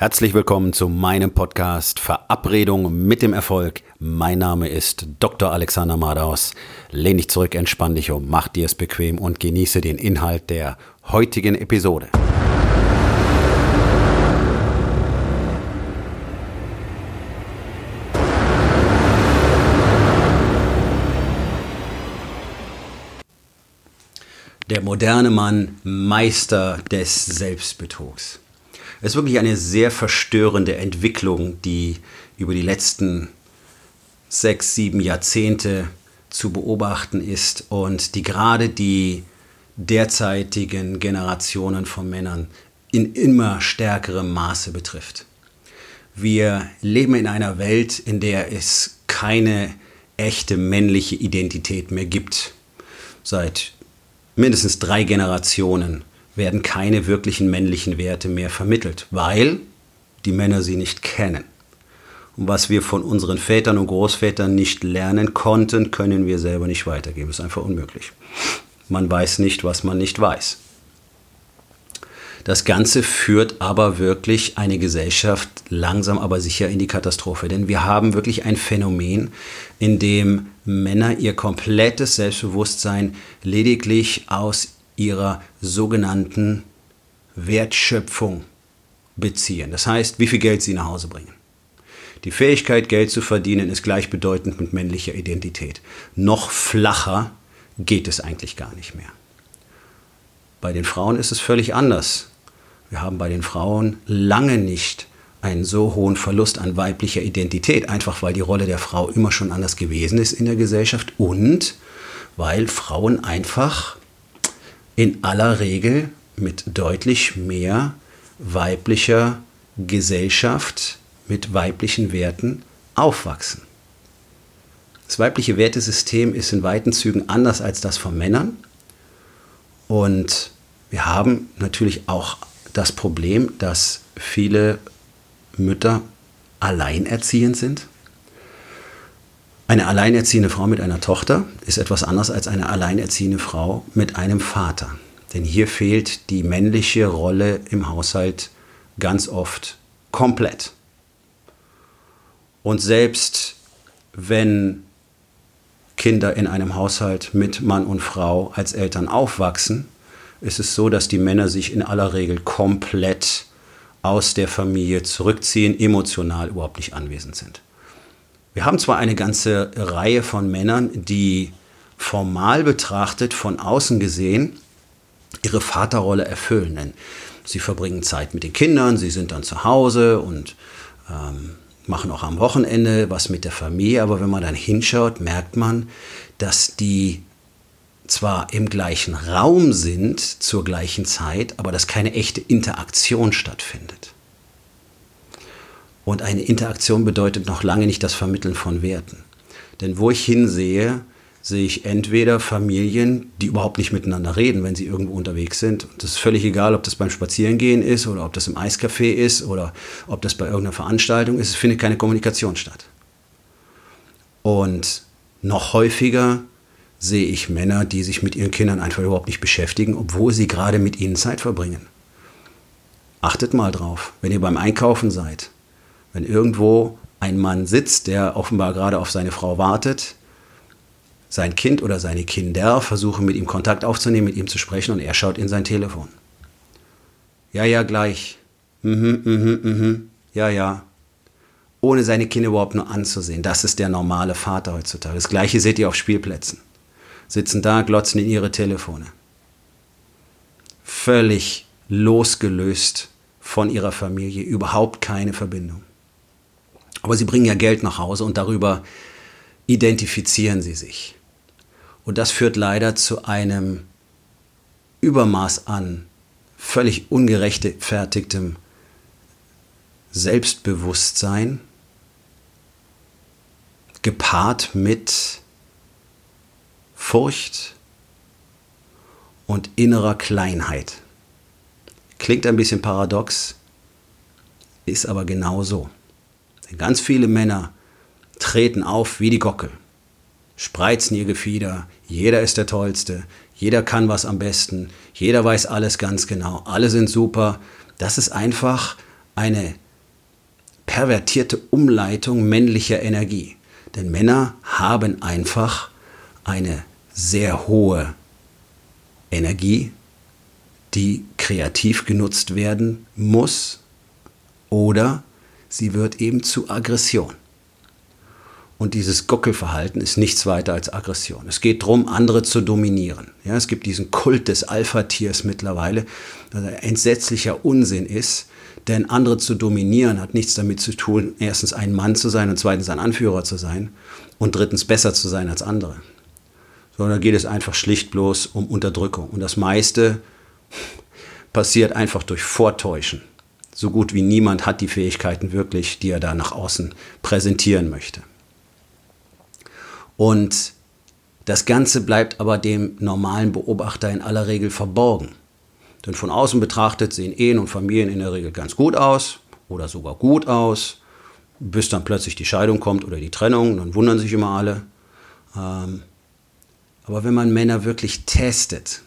Herzlich willkommen zu meinem Podcast Verabredung mit dem Erfolg. Mein Name ist Dr. Alexander Madaus. Lehn dich zurück, entspann dich um, mach dir es bequem und genieße den Inhalt der heutigen Episode. Der moderne Mann, Meister des Selbstbetrugs. Es ist wirklich eine sehr verstörende Entwicklung, die über die letzten sechs, sieben Jahrzehnte zu beobachten ist und die gerade die derzeitigen Generationen von Männern in immer stärkerem Maße betrifft. Wir leben in einer Welt, in der es keine echte männliche Identität mehr gibt. Seit mindestens drei Generationen werden keine wirklichen männlichen Werte mehr vermittelt, weil die Männer sie nicht kennen. Und was wir von unseren Vätern und Großvätern nicht lernen konnten, können wir selber nicht weitergeben. Das ist einfach unmöglich. Man weiß nicht, was man nicht weiß. Das Ganze führt aber wirklich eine Gesellschaft langsam aber sicher in die Katastrophe. Denn wir haben wirklich ein Phänomen, in dem Männer ihr komplettes Selbstbewusstsein lediglich aus ihrer sogenannten Wertschöpfung beziehen. Das heißt, wie viel Geld sie nach Hause bringen. Die Fähigkeit, Geld zu verdienen, ist gleichbedeutend mit männlicher Identität. Noch flacher geht es eigentlich gar nicht mehr. Bei den Frauen ist es völlig anders. Wir haben bei den Frauen lange nicht einen so hohen Verlust an weiblicher Identität, einfach weil die Rolle der Frau immer schon anders gewesen ist in der Gesellschaft und weil Frauen einfach in aller Regel mit deutlich mehr weiblicher Gesellschaft, mit weiblichen Werten aufwachsen. Das weibliche Wertesystem ist in weiten Zügen anders als das von Männern. Und wir haben natürlich auch das Problem, dass viele Mütter alleinerziehend sind. Eine alleinerziehende Frau mit einer Tochter ist etwas anders als eine alleinerziehende Frau mit einem Vater. Denn hier fehlt die männliche Rolle im Haushalt ganz oft komplett. Und selbst wenn Kinder in einem Haushalt mit Mann und Frau als Eltern aufwachsen, ist es so, dass die Männer sich in aller Regel komplett aus der Familie zurückziehen, emotional überhaupt nicht anwesend sind. Wir haben zwar eine ganze Reihe von Männern, die formal betrachtet, von außen gesehen, ihre Vaterrolle erfüllen. Denn sie verbringen Zeit mit den Kindern, sie sind dann zu Hause und ähm, machen auch am Wochenende was mit der Familie. Aber wenn man dann hinschaut, merkt man, dass die zwar im gleichen Raum sind zur gleichen Zeit, aber dass keine echte Interaktion stattfindet. Und eine Interaktion bedeutet noch lange nicht das Vermitteln von Werten. Denn wo ich hinsehe, sehe ich entweder Familien, die überhaupt nicht miteinander reden, wenn sie irgendwo unterwegs sind. Und das ist völlig egal, ob das beim Spazierengehen ist oder ob das im Eiscafé ist oder ob das bei irgendeiner Veranstaltung ist. Es findet keine Kommunikation statt. Und noch häufiger sehe ich Männer, die sich mit ihren Kindern einfach überhaupt nicht beschäftigen, obwohl sie gerade mit ihnen Zeit verbringen. Achtet mal drauf, wenn ihr beim Einkaufen seid wenn irgendwo ein Mann sitzt, der offenbar gerade auf seine Frau wartet, sein Kind oder seine Kinder versuchen mit ihm Kontakt aufzunehmen, mit ihm zu sprechen und er schaut in sein Telefon. Ja, ja, gleich. Mhm, mhm, mhm. Ja, ja. Ohne seine Kinder überhaupt nur anzusehen. Das ist der normale Vater heutzutage. Das gleiche seht ihr auf Spielplätzen. Sitzen da, glotzen in ihre Telefone. Völlig losgelöst von ihrer Familie, überhaupt keine Verbindung. Aber sie bringen ja Geld nach Hause und darüber identifizieren sie sich. Und das führt leider zu einem Übermaß an völlig ungerechtfertigtem Selbstbewusstsein, gepaart mit Furcht und innerer Kleinheit. Klingt ein bisschen paradox, ist aber genau so. Denn ganz viele Männer treten auf wie die Gockel, spreizen ihr Gefieder, jeder ist der Tollste, jeder kann was am besten, jeder weiß alles ganz genau, alle sind super. Das ist einfach eine pervertierte Umleitung männlicher Energie. Denn Männer haben einfach eine sehr hohe Energie, die kreativ genutzt werden muss oder sie wird eben zu Aggression. Und dieses Gockelverhalten ist nichts weiter als Aggression. Es geht darum, andere zu dominieren. Ja, es gibt diesen Kult des Alpha-Tiers mittlerweile, der ein entsetzlicher Unsinn ist. Denn andere zu dominieren hat nichts damit zu tun, erstens ein Mann zu sein und zweitens ein Anführer zu sein und drittens besser zu sein als andere. Sondern da geht es einfach schlicht bloß um Unterdrückung. Und das meiste passiert einfach durch Vortäuschen. So gut wie niemand hat die Fähigkeiten wirklich, die er da nach außen präsentieren möchte. Und das Ganze bleibt aber dem normalen Beobachter in aller Regel verborgen. Denn von außen betrachtet sehen Ehen und Familien in der Regel ganz gut aus oder sogar gut aus, bis dann plötzlich die Scheidung kommt oder die Trennung, dann wundern sich immer alle. Ähm, aber wenn man Männer wirklich testet,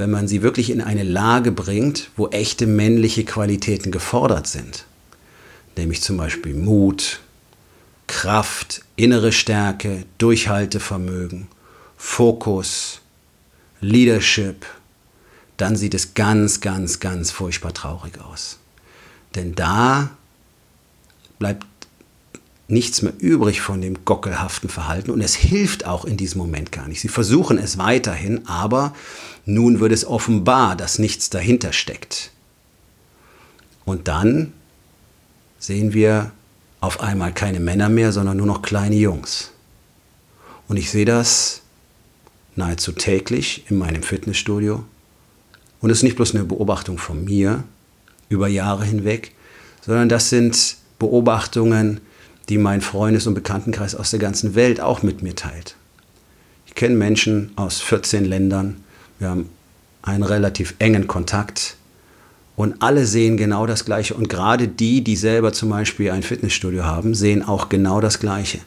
wenn man sie wirklich in eine Lage bringt, wo echte männliche Qualitäten gefordert sind, nämlich zum Beispiel Mut, Kraft, innere Stärke, Durchhaltevermögen, Fokus, Leadership, dann sieht es ganz, ganz, ganz furchtbar traurig aus. Denn da bleibt nichts mehr übrig von dem gockelhaften Verhalten und es hilft auch in diesem Moment gar nicht. Sie versuchen es weiterhin, aber nun wird es offenbar, dass nichts dahinter steckt. Und dann sehen wir auf einmal keine Männer mehr, sondern nur noch kleine Jungs. Und ich sehe das nahezu täglich in meinem Fitnessstudio. Und es ist nicht bloß eine Beobachtung von mir über Jahre hinweg, sondern das sind Beobachtungen, die mein Freundes- und Bekanntenkreis aus der ganzen Welt auch mit mir teilt. Ich kenne Menschen aus 14 Ländern, wir haben einen relativ engen Kontakt und alle sehen genau das Gleiche. Und gerade die, die selber zum Beispiel ein Fitnessstudio haben, sehen auch genau das Gleiche.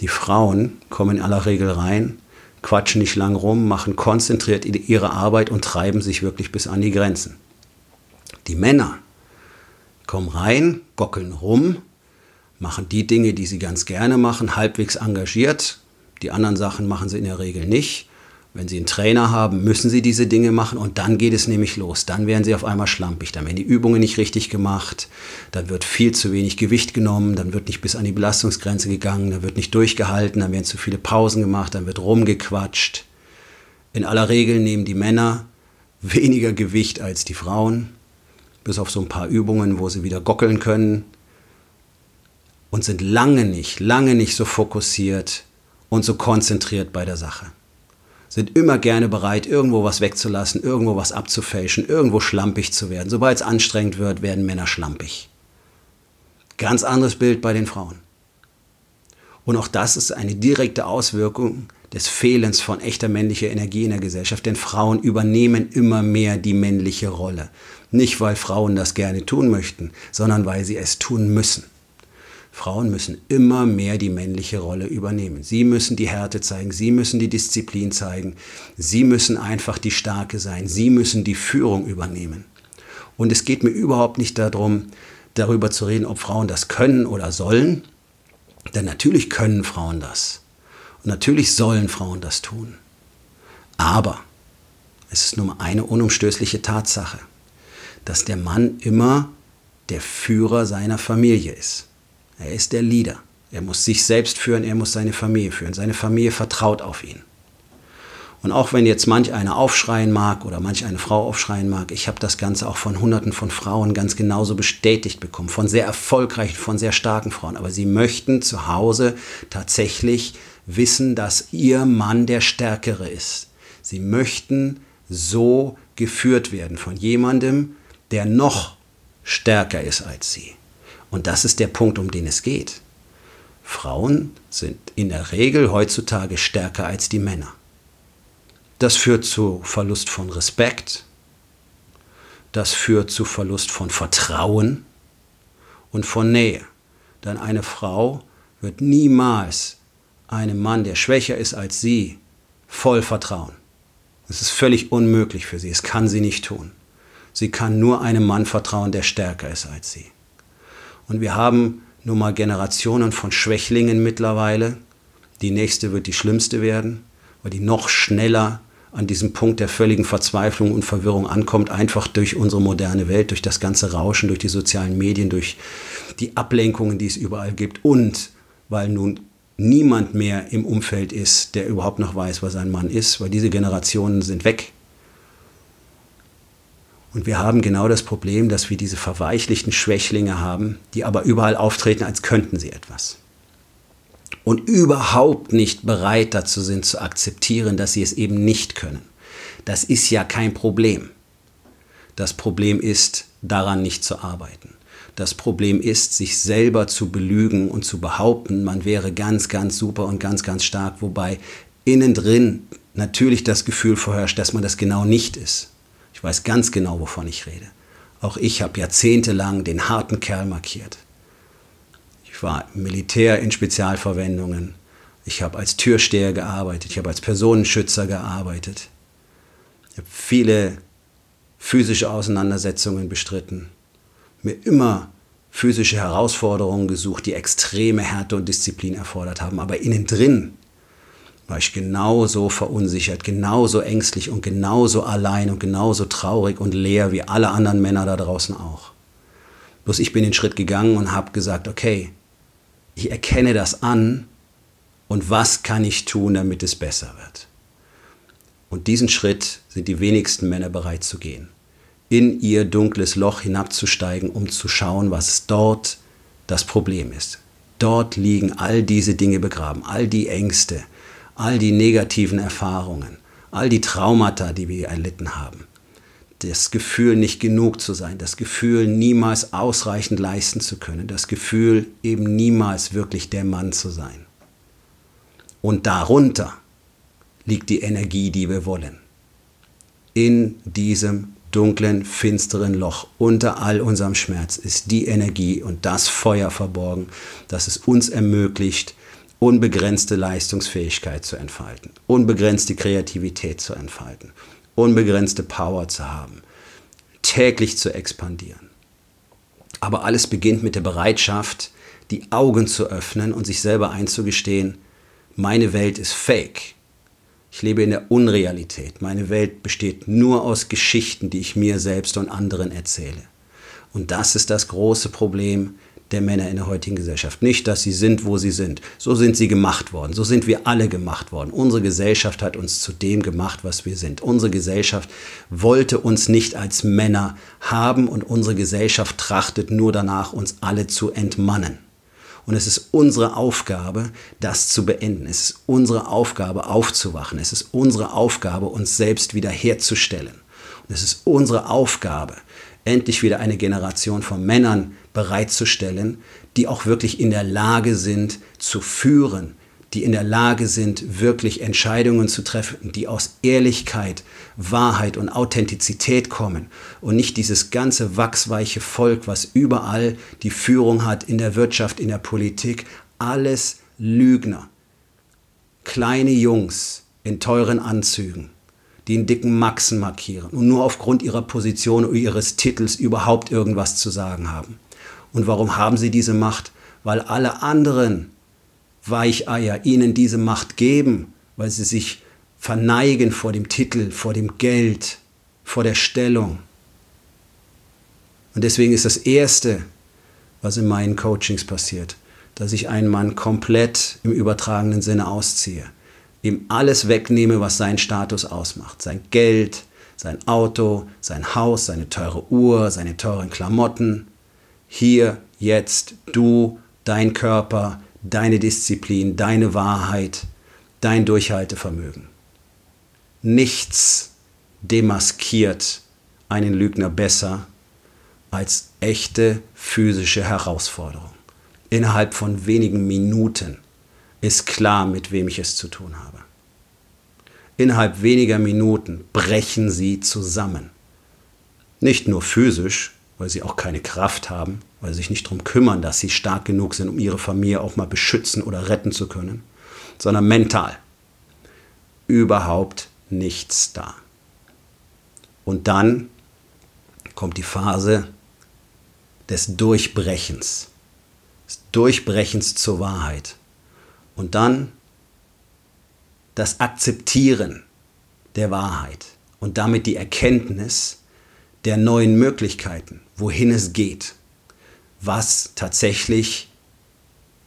Die Frauen kommen in aller Regel rein, quatschen nicht lang rum, machen konzentriert ihre Arbeit und treiben sich wirklich bis an die Grenzen. Die Männer kommen rein, gockeln rum, machen die Dinge, die sie ganz gerne machen, halbwegs engagiert. Die anderen Sachen machen sie in der Regel nicht. Wenn Sie einen Trainer haben, müssen Sie diese Dinge machen und dann geht es nämlich los. Dann werden Sie auf einmal schlampig. Dann werden die Übungen nicht richtig gemacht. Dann wird viel zu wenig Gewicht genommen. Dann wird nicht bis an die Belastungsgrenze gegangen. Dann wird nicht durchgehalten. Dann werden zu viele Pausen gemacht. Dann wird rumgequatscht. In aller Regel nehmen die Männer weniger Gewicht als die Frauen. Bis auf so ein paar Übungen, wo sie wieder gockeln können. Und sind lange nicht, lange nicht so fokussiert und so konzentriert bei der Sache sind immer gerne bereit, irgendwo was wegzulassen, irgendwo was abzufälschen, irgendwo schlampig zu werden. Sobald es anstrengend wird, werden Männer schlampig. Ganz anderes Bild bei den Frauen. Und auch das ist eine direkte Auswirkung des Fehlens von echter männlicher Energie in der Gesellschaft, denn Frauen übernehmen immer mehr die männliche Rolle. Nicht, weil Frauen das gerne tun möchten, sondern weil sie es tun müssen. Frauen müssen immer mehr die männliche Rolle übernehmen. Sie müssen die Härte zeigen, sie müssen die Disziplin zeigen, sie müssen einfach die Starke sein, sie müssen die Führung übernehmen. Und es geht mir überhaupt nicht darum, darüber zu reden, ob Frauen das können oder sollen, denn natürlich können Frauen das. Und natürlich sollen Frauen das tun. Aber es ist nur eine unumstößliche Tatsache, dass der Mann immer der Führer seiner Familie ist. Er ist der Leader. Er muss sich selbst führen, er muss seine Familie führen. Seine Familie vertraut auf ihn. Und auch wenn jetzt manch einer aufschreien mag oder manch eine Frau aufschreien mag, ich habe das Ganze auch von Hunderten von Frauen ganz genauso bestätigt bekommen, von sehr erfolgreichen, von sehr starken Frauen. Aber sie möchten zu Hause tatsächlich wissen, dass ihr Mann der Stärkere ist. Sie möchten so geführt werden von jemandem, der noch stärker ist als sie. Und das ist der Punkt, um den es geht. Frauen sind in der Regel heutzutage stärker als die Männer. Das führt zu Verlust von Respekt, das führt zu Verlust von Vertrauen und von Nähe. Denn eine Frau wird niemals einem Mann, der schwächer ist als sie, voll vertrauen. Es ist völlig unmöglich für sie, es kann sie nicht tun. Sie kann nur einem Mann vertrauen, der stärker ist als sie. Und wir haben nun mal Generationen von Schwächlingen mittlerweile. Die nächste wird die schlimmste werden, weil die noch schneller an diesem Punkt der völligen Verzweiflung und Verwirrung ankommt, einfach durch unsere moderne Welt, durch das ganze Rauschen, durch die sozialen Medien, durch die Ablenkungen, die es überall gibt und weil nun niemand mehr im Umfeld ist, der überhaupt noch weiß, was ein Mann ist, weil diese Generationen sind weg. Und wir haben genau das Problem, dass wir diese verweichlichten Schwächlinge haben, die aber überall auftreten, als könnten sie etwas. Und überhaupt nicht bereit dazu sind zu akzeptieren, dass sie es eben nicht können. Das ist ja kein Problem. Das Problem ist, daran nicht zu arbeiten. Das Problem ist, sich selber zu belügen und zu behaupten, man wäre ganz, ganz super und ganz, ganz stark, wobei innen drin natürlich das Gefühl vorherrscht, dass man das genau nicht ist. Ich weiß ganz genau, wovon ich rede. Auch ich habe jahrzehntelang den harten Kerl markiert. Ich war Militär in Spezialverwendungen. Ich habe als Türsteher gearbeitet. Ich habe als Personenschützer gearbeitet. Ich habe viele physische Auseinandersetzungen bestritten mir immer physische Herausforderungen gesucht, die extreme Härte und Disziplin erfordert haben. Aber innen drin war ich genauso verunsichert, genauso ängstlich und genauso allein und genauso traurig und leer wie alle anderen Männer da draußen auch. Bloß ich bin den Schritt gegangen und habe gesagt, okay, ich erkenne das an und was kann ich tun, damit es besser wird. Und diesen Schritt sind die wenigsten Männer bereit zu gehen in ihr dunkles Loch hinabzusteigen, um zu schauen, was dort das Problem ist. Dort liegen all diese Dinge begraben, all die Ängste, all die negativen Erfahrungen, all die Traumata, die wir erlitten haben. Das Gefühl, nicht genug zu sein, das Gefühl, niemals ausreichend leisten zu können, das Gefühl, eben niemals wirklich der Mann zu sein. Und darunter liegt die Energie, die wir wollen. In diesem dunklen, finsteren Loch unter all unserem Schmerz ist die Energie und das Feuer verborgen, das es uns ermöglicht, unbegrenzte Leistungsfähigkeit zu entfalten, unbegrenzte Kreativität zu entfalten, unbegrenzte Power zu haben, täglich zu expandieren. Aber alles beginnt mit der Bereitschaft, die Augen zu öffnen und sich selber einzugestehen, meine Welt ist fake ich lebe in der Unrealität. Meine Welt besteht nur aus Geschichten, die ich mir selbst und anderen erzähle. Und das ist das große Problem der Männer in der heutigen Gesellschaft. Nicht, dass sie sind, wo sie sind. So sind sie gemacht worden. So sind wir alle gemacht worden. Unsere Gesellschaft hat uns zu dem gemacht, was wir sind. Unsere Gesellschaft wollte uns nicht als Männer haben und unsere Gesellschaft trachtet nur danach, uns alle zu entmannen. Und es ist unsere Aufgabe, das zu beenden. Es ist unsere Aufgabe, aufzuwachen. Es ist unsere Aufgabe, uns selbst wiederherzustellen. Und es ist unsere Aufgabe, endlich wieder eine Generation von Männern bereitzustellen, die auch wirklich in der Lage sind zu führen, die in der Lage sind, wirklich Entscheidungen zu treffen, die aus Ehrlichkeit, Wahrheit und Authentizität kommen und nicht dieses ganze wachsweiche Volk, was überall die Führung hat in der Wirtschaft, in der Politik, alles Lügner. Kleine Jungs in teuren Anzügen, die einen dicken Maxen markieren und nur aufgrund ihrer Position oder ihres Titels überhaupt irgendwas zu sagen haben. Und warum haben sie diese Macht? Weil alle anderen Weicheier ihnen diese Macht geben, weil sie sich verneigen vor dem Titel, vor dem Geld, vor der Stellung. Und deswegen ist das Erste, was in meinen Coachings passiert, dass ich einen Mann komplett im übertragenen Sinne ausziehe, ihm alles wegnehme, was seinen Status ausmacht. Sein Geld, sein Auto, sein Haus, seine teure Uhr, seine teuren Klamotten. Hier, jetzt, du, dein Körper, deine Disziplin, deine Wahrheit, dein Durchhaltevermögen. Nichts demaskiert einen Lügner besser als echte physische Herausforderung. Innerhalb von wenigen Minuten ist klar, mit wem ich es zu tun habe. Innerhalb weniger Minuten brechen sie zusammen. Nicht nur physisch, weil sie auch keine Kraft haben, weil sie sich nicht darum kümmern, dass sie stark genug sind, um ihre Familie auch mal beschützen oder retten zu können, sondern mental. Überhaupt nichts da. Und dann kommt die Phase des Durchbrechens. des Durchbrechens zur Wahrheit. Und dann das Akzeptieren der Wahrheit und damit die Erkenntnis der neuen Möglichkeiten, wohin es geht, was tatsächlich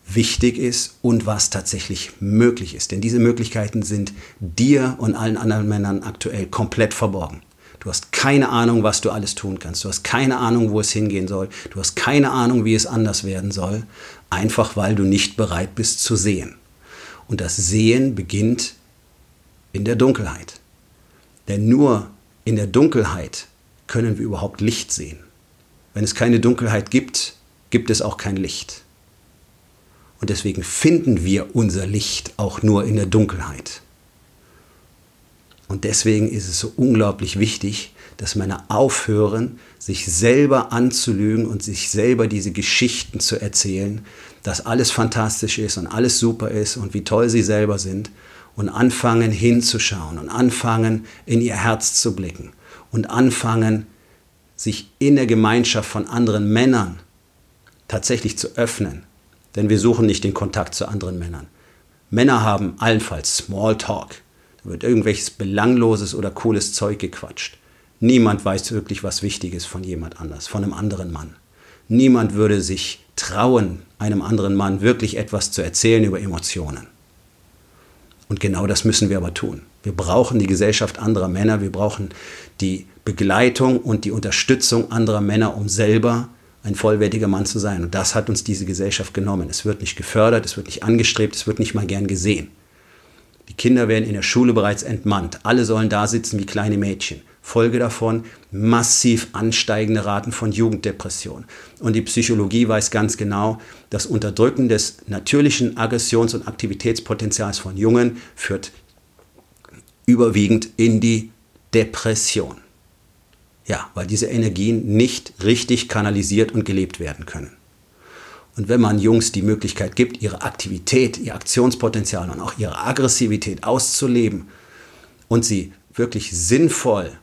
wichtig ist und was tatsächlich möglich ist. Denn diese Möglichkeiten sind dir und allen anderen Männern aktuell komplett verborgen. Du hast keine Ahnung, was du alles tun kannst. Du hast keine Ahnung, wo es hingehen soll. Du hast keine Ahnung, wie es anders werden soll. Einfach weil du nicht bereit bist zu sehen. Und das Sehen beginnt in der Dunkelheit. Denn nur in der Dunkelheit können wir überhaupt Licht sehen. Wenn es keine Dunkelheit gibt, gibt es auch kein Licht. Und deswegen finden wir unser Licht auch nur in der Dunkelheit. Und deswegen ist es so unglaublich wichtig, dass Männer aufhören, sich selber anzulügen und sich selber diese Geschichten zu erzählen, dass alles fantastisch ist und alles super ist und wie toll sie selber sind und anfangen hinzuschauen und anfangen in ihr Herz zu blicken und anfangen sich in der Gemeinschaft von anderen Männern tatsächlich zu öffnen denn wir suchen nicht den Kontakt zu anderen Männern. Männer haben allenfalls Smalltalk. Da wird irgendwelches belangloses oder cooles Zeug gequatscht. Niemand weiß wirklich was Wichtiges von jemand anders, von einem anderen Mann. Niemand würde sich trauen, einem anderen Mann wirklich etwas zu erzählen über Emotionen. Und genau das müssen wir aber tun. Wir brauchen die Gesellschaft anderer Männer, wir brauchen die Begleitung und die Unterstützung anderer Männer, um selber ein vollwertiger Mann zu sein. Und das hat uns diese Gesellschaft genommen. Es wird nicht gefördert, es wird nicht angestrebt, es wird nicht mal gern gesehen. Die Kinder werden in der Schule bereits entmannt. Alle sollen da sitzen wie kleine Mädchen. Folge davon massiv ansteigende Raten von Jugenddepression. Und die Psychologie weiß ganz genau, das Unterdrücken des natürlichen Aggressions- und Aktivitätspotenzials von Jungen führt überwiegend in die Depression. Ja, weil diese Energien nicht richtig kanalisiert und gelebt werden können. Und wenn man Jungs die Möglichkeit gibt, ihre Aktivität, ihr Aktionspotenzial und auch ihre Aggressivität auszuleben und sie wirklich sinnvoll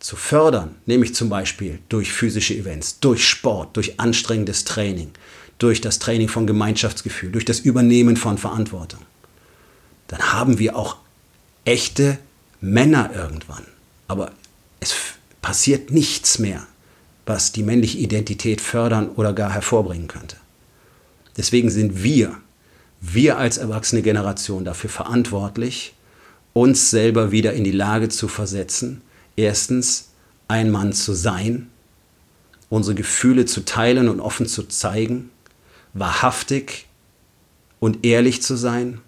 zu fördern, nämlich zum Beispiel durch physische Events, durch Sport, durch anstrengendes Training, durch das Training von Gemeinschaftsgefühl, durch das Übernehmen von Verantwortung, dann haben wir auch echte Männer irgendwann. Aber es passiert nichts mehr, was die männliche Identität fördern oder gar hervorbringen könnte. Deswegen sind wir, wir als erwachsene Generation dafür verantwortlich, uns selber wieder in die Lage zu versetzen, erstens ein Mann zu sein, unsere Gefühle zu teilen und offen zu zeigen, wahrhaftig und ehrlich zu sein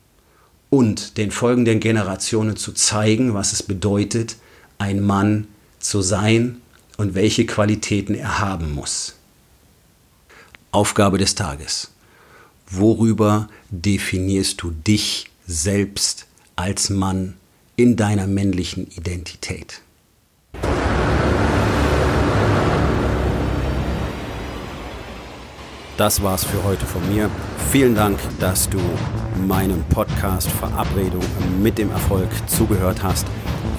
und den folgenden Generationen zu zeigen, was es bedeutet, ein Mann zu zu sein und welche Qualitäten er haben muss. Aufgabe des Tages. Worüber definierst du dich selbst als Mann in deiner männlichen Identität? Das war's für heute von mir. Vielen Dank, dass du meinem Podcast Verabredung mit dem Erfolg zugehört hast.